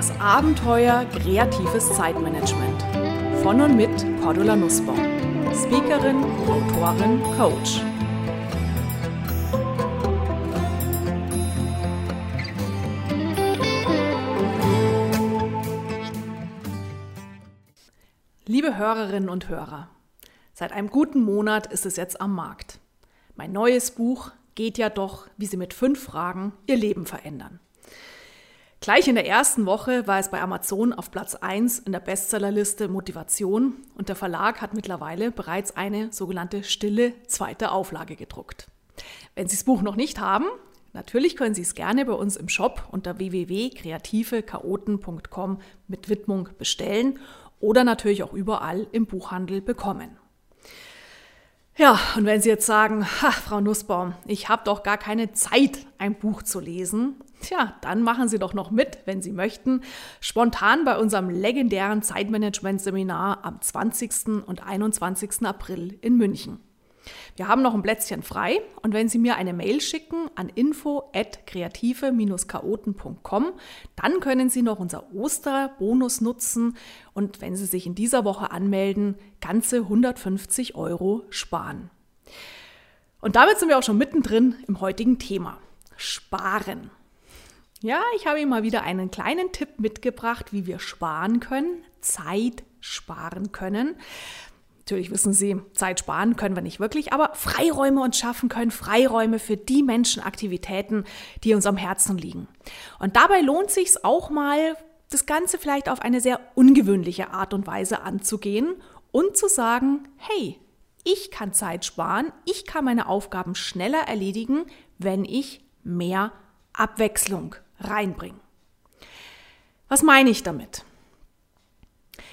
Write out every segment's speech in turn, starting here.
Das Abenteuer kreatives Zeitmanagement. Von und mit Cordula Nussbaum. Speakerin, Autorin, Coach. Liebe Hörerinnen und Hörer, seit einem guten Monat ist es jetzt am Markt. Mein neues Buch geht ja doch, wie Sie mit fünf Fragen Ihr Leben verändern. Gleich in der ersten Woche war es bei Amazon auf Platz 1 in der Bestsellerliste Motivation und der Verlag hat mittlerweile bereits eine sogenannte stille zweite Auflage gedruckt. Wenn Sie das Buch noch nicht haben, natürlich können Sie es gerne bei uns im Shop unter www.kreativechaoten.com mit Widmung bestellen oder natürlich auch überall im Buchhandel bekommen. Ja, und wenn Sie jetzt sagen, Frau Nussbaum, ich habe doch gar keine Zeit, ein Buch zu lesen, tja, dann machen Sie doch noch mit, wenn Sie möchten, spontan bei unserem legendären Zeitmanagement-Seminar am 20. und 21. April in München. Wir haben noch ein Plätzchen frei und wenn Sie mir eine Mail schicken an info@kreative-chaoten.com, dann können Sie noch unser Osterbonus nutzen und wenn Sie sich in dieser Woche anmelden, ganze 150 Euro sparen. Und damit sind wir auch schon mittendrin im heutigen Thema. Sparen. Ja, ich habe Ihnen mal wieder einen kleinen Tipp mitgebracht, wie wir sparen können, Zeit sparen können. Natürlich wissen Sie, Zeit sparen können wir nicht wirklich, aber Freiräume uns schaffen können, Freiräume für die Menschenaktivitäten, die uns am Herzen liegen. Und dabei lohnt sich es auch mal, das Ganze vielleicht auf eine sehr ungewöhnliche Art und Weise anzugehen und zu sagen, hey, ich kann Zeit sparen, ich kann meine Aufgaben schneller erledigen, wenn ich mehr Abwechslung reinbringe. Was meine ich damit?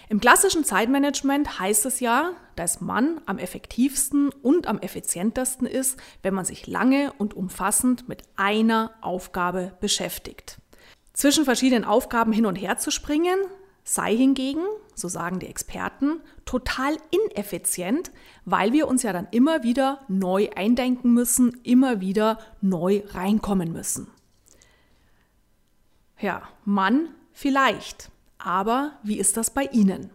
Im klassischen Zeitmanagement heißt es ja, dass man am effektivsten und am effizientesten ist, wenn man sich lange und umfassend mit einer Aufgabe beschäftigt. Zwischen verschiedenen Aufgaben hin und her zu springen, sei hingegen, so sagen die Experten, total ineffizient, weil wir uns ja dann immer wieder neu eindenken müssen, immer wieder neu reinkommen müssen. Ja, Mann vielleicht. Aber wie ist das bei Ihnen?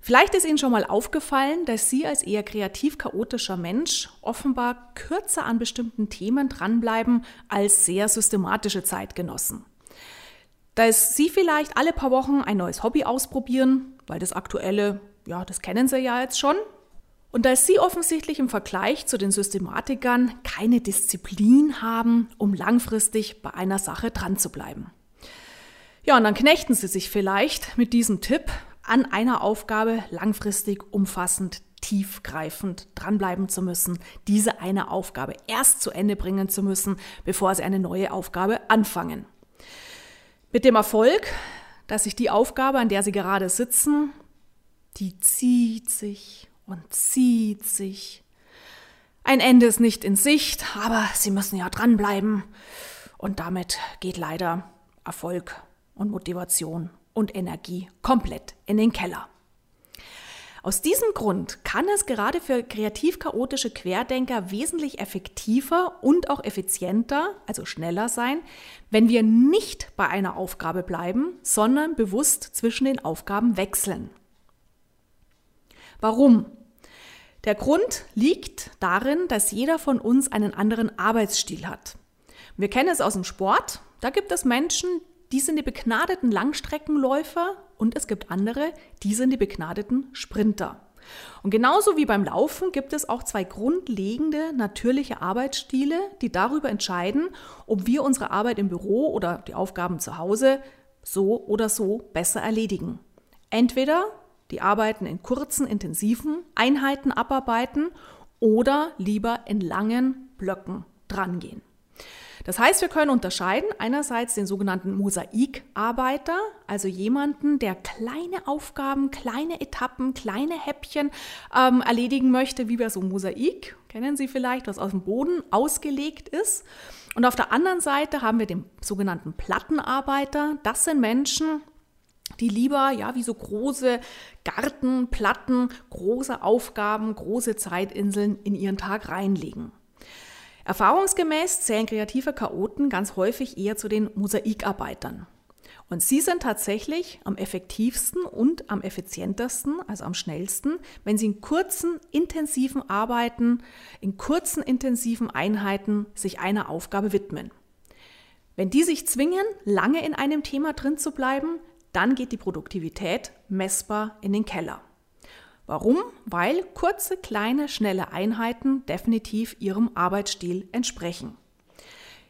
Vielleicht ist Ihnen schon mal aufgefallen, dass Sie als eher kreativ chaotischer Mensch offenbar kürzer an bestimmten Themen dranbleiben als sehr systematische Zeitgenossen. Dass Sie vielleicht alle paar Wochen ein neues Hobby ausprobieren, weil das aktuelle, ja, das kennen Sie ja jetzt schon. Und dass Sie offensichtlich im Vergleich zu den Systematikern keine Disziplin haben, um langfristig bei einer Sache dran zu bleiben. Ja, und dann knechten Sie sich vielleicht mit diesem Tipp an einer Aufgabe langfristig, umfassend, tiefgreifend dranbleiben zu müssen, diese eine Aufgabe erst zu Ende bringen zu müssen, bevor Sie eine neue Aufgabe anfangen. Mit dem Erfolg, dass sich die Aufgabe, an der Sie gerade sitzen, die zieht sich und zieht sich. Ein Ende ist nicht in Sicht, aber Sie müssen ja dranbleiben. Und damit geht leider Erfolg und Motivation und Energie komplett in den Keller. Aus diesem Grund kann es gerade für kreativ chaotische Querdenker wesentlich effektiver und auch effizienter, also schneller sein, wenn wir nicht bei einer Aufgabe bleiben, sondern bewusst zwischen den Aufgaben wechseln. Warum? Der Grund liegt darin, dass jeder von uns einen anderen Arbeitsstil hat. Wir kennen es aus dem Sport. Da gibt es Menschen, die sind die begnadeten Langstreckenläufer und es gibt andere, die sind die begnadeten Sprinter. Und genauso wie beim Laufen gibt es auch zwei grundlegende natürliche Arbeitsstile, die darüber entscheiden, ob wir unsere Arbeit im Büro oder die Aufgaben zu Hause so oder so besser erledigen. Entweder die Arbeiten in kurzen, intensiven Einheiten abarbeiten oder lieber in langen Blöcken drangehen. Das heißt, wir können unterscheiden einerseits den sogenannten Mosaikarbeiter, also jemanden, der kleine Aufgaben, kleine Etappen, kleine Häppchen ähm, erledigen möchte, wie bei so einem Mosaik, kennen Sie vielleicht, was aus dem Boden ausgelegt ist. Und auf der anderen Seite haben wir den sogenannten Plattenarbeiter. Das sind Menschen, die lieber, ja, wie so große Gartenplatten, große Aufgaben, große Zeitinseln in ihren Tag reinlegen. Erfahrungsgemäß zählen kreative Chaoten ganz häufig eher zu den Mosaikarbeitern. Und sie sind tatsächlich am effektivsten und am effizientesten, also am schnellsten, wenn sie in kurzen, intensiven Arbeiten, in kurzen, intensiven Einheiten sich einer Aufgabe widmen. Wenn die sich zwingen, lange in einem Thema drin zu bleiben, dann geht die Produktivität messbar in den Keller. Warum? Weil kurze, kleine, schnelle Einheiten definitiv ihrem Arbeitsstil entsprechen.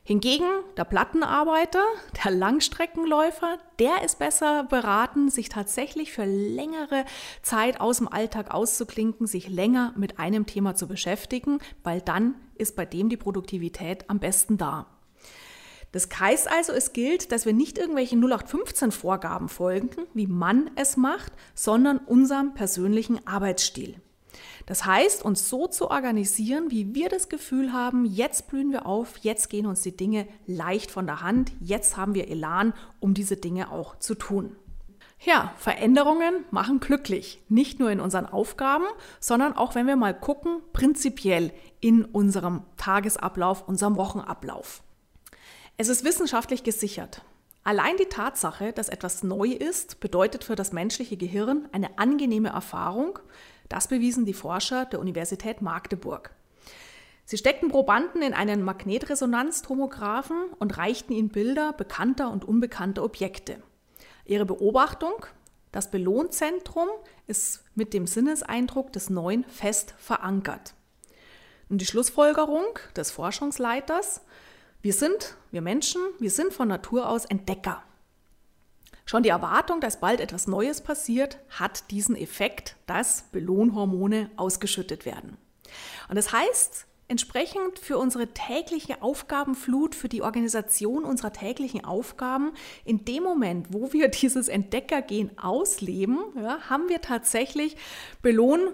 Hingegen der Plattenarbeiter, der Langstreckenläufer, der ist besser beraten, sich tatsächlich für längere Zeit aus dem Alltag auszuklinken, sich länger mit einem Thema zu beschäftigen, weil dann ist bei dem die Produktivität am besten da. Das heißt also, es gilt, dass wir nicht irgendwelchen 0815 Vorgaben folgen, wie man es macht, sondern unserem persönlichen Arbeitsstil. Das heißt, uns so zu organisieren, wie wir das Gefühl haben, jetzt blühen wir auf, jetzt gehen uns die Dinge leicht von der Hand, jetzt haben wir Elan, um diese Dinge auch zu tun. Ja, Veränderungen machen glücklich. Nicht nur in unseren Aufgaben, sondern auch, wenn wir mal gucken, prinzipiell in unserem Tagesablauf, unserem Wochenablauf. Es ist wissenschaftlich gesichert. Allein die Tatsache, dass etwas neu ist, bedeutet für das menschliche Gehirn eine angenehme Erfahrung, das bewiesen die Forscher der Universität Magdeburg. Sie steckten Probanden in einen Magnetresonanztomographen und reichten ihnen Bilder bekannter und unbekannter Objekte. Ihre Beobachtung, das Belohnzentrum ist mit dem Sinneseindruck des Neuen fest verankert. Und die Schlussfolgerung des Forschungsleiters, wir sind, wir Menschen, wir sind von Natur aus Entdecker. Schon die Erwartung, dass bald etwas Neues passiert, hat diesen Effekt, dass Belohnhormone ausgeschüttet werden. Und das heißt, entsprechend für unsere tägliche Aufgabenflut, für die Organisation unserer täglichen Aufgaben, in dem Moment, wo wir dieses Entdeckergehen ausleben, ja, haben wir tatsächlich Belohn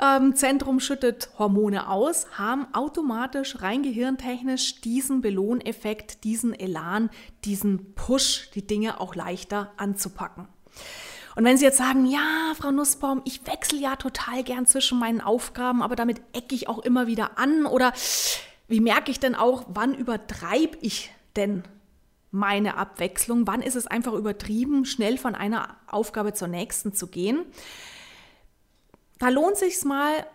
ähm, Zentrum schüttet Hormone aus, haben automatisch rein gehirntechnisch diesen Belohneffekt, diesen Elan, diesen Push, die Dinge auch leichter anzupacken. Und wenn Sie jetzt sagen, ja, Frau Nussbaum, ich wechsle ja total gern zwischen meinen Aufgaben, aber damit ecke ich auch immer wieder an oder wie merke ich denn auch, wann übertreibe ich denn meine Abwechslung? Wann ist es einfach übertrieben, schnell von einer Aufgabe zur nächsten zu gehen? Da lohnt sich mal,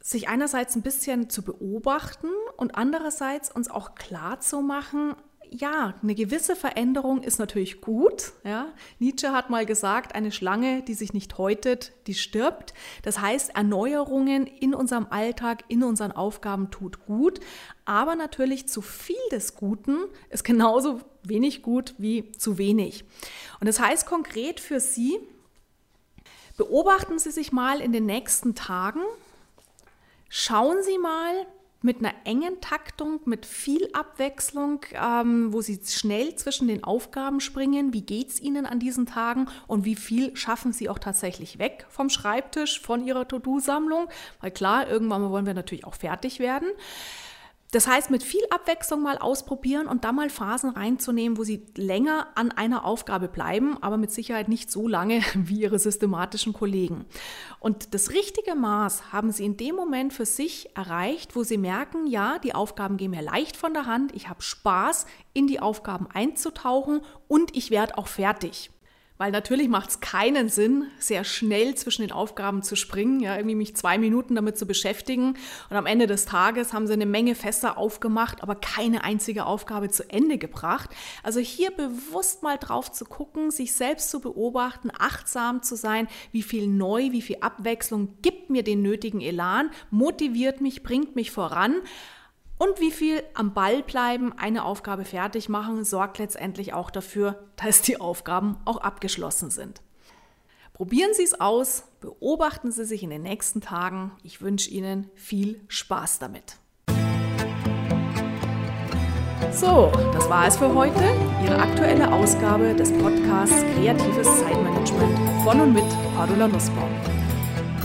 sich einerseits ein bisschen zu beobachten und andererseits uns auch klar zu machen, ja, eine gewisse Veränderung ist natürlich gut. Ja. Nietzsche hat mal gesagt, eine Schlange, die sich nicht häutet, die stirbt. Das heißt, Erneuerungen in unserem Alltag, in unseren Aufgaben tut gut. Aber natürlich zu viel des Guten ist genauso wenig gut wie zu wenig. Und das heißt konkret für Sie, Beobachten Sie sich mal in den nächsten Tagen. Schauen Sie mal mit einer engen Taktung, mit viel Abwechslung, ähm, wo Sie schnell zwischen den Aufgaben springen. Wie geht es Ihnen an diesen Tagen und wie viel schaffen Sie auch tatsächlich weg vom Schreibtisch, von Ihrer To-Do-Sammlung? Weil klar, irgendwann wollen wir natürlich auch fertig werden. Das heißt, mit viel Abwechslung mal ausprobieren und da mal Phasen reinzunehmen, wo sie länger an einer Aufgabe bleiben, aber mit Sicherheit nicht so lange wie ihre systematischen Kollegen. Und das richtige Maß haben sie in dem Moment für sich erreicht, wo sie merken, ja, die Aufgaben gehen mir leicht von der Hand, ich habe Spaß, in die Aufgaben einzutauchen und ich werde auch fertig. Weil natürlich macht es keinen Sinn, sehr schnell zwischen den Aufgaben zu springen, ja, irgendwie mich zwei Minuten damit zu beschäftigen. Und am Ende des Tages haben sie eine Menge Fässer aufgemacht, aber keine einzige Aufgabe zu Ende gebracht. Also hier bewusst mal drauf zu gucken, sich selbst zu beobachten, achtsam zu sein, wie viel neu, wie viel Abwechslung gibt mir den nötigen Elan, motiviert mich, bringt mich voran. Und wie viel am Ball bleiben, eine Aufgabe fertig machen, sorgt letztendlich auch dafür, dass die Aufgaben auch abgeschlossen sind. Probieren Sie es aus, beobachten Sie sich in den nächsten Tagen. Ich wünsche Ihnen viel Spaß damit. So, das war es für heute. Ihre aktuelle Ausgabe des Podcasts Kreatives Zeitmanagement von und mit Cordula Nussbaum.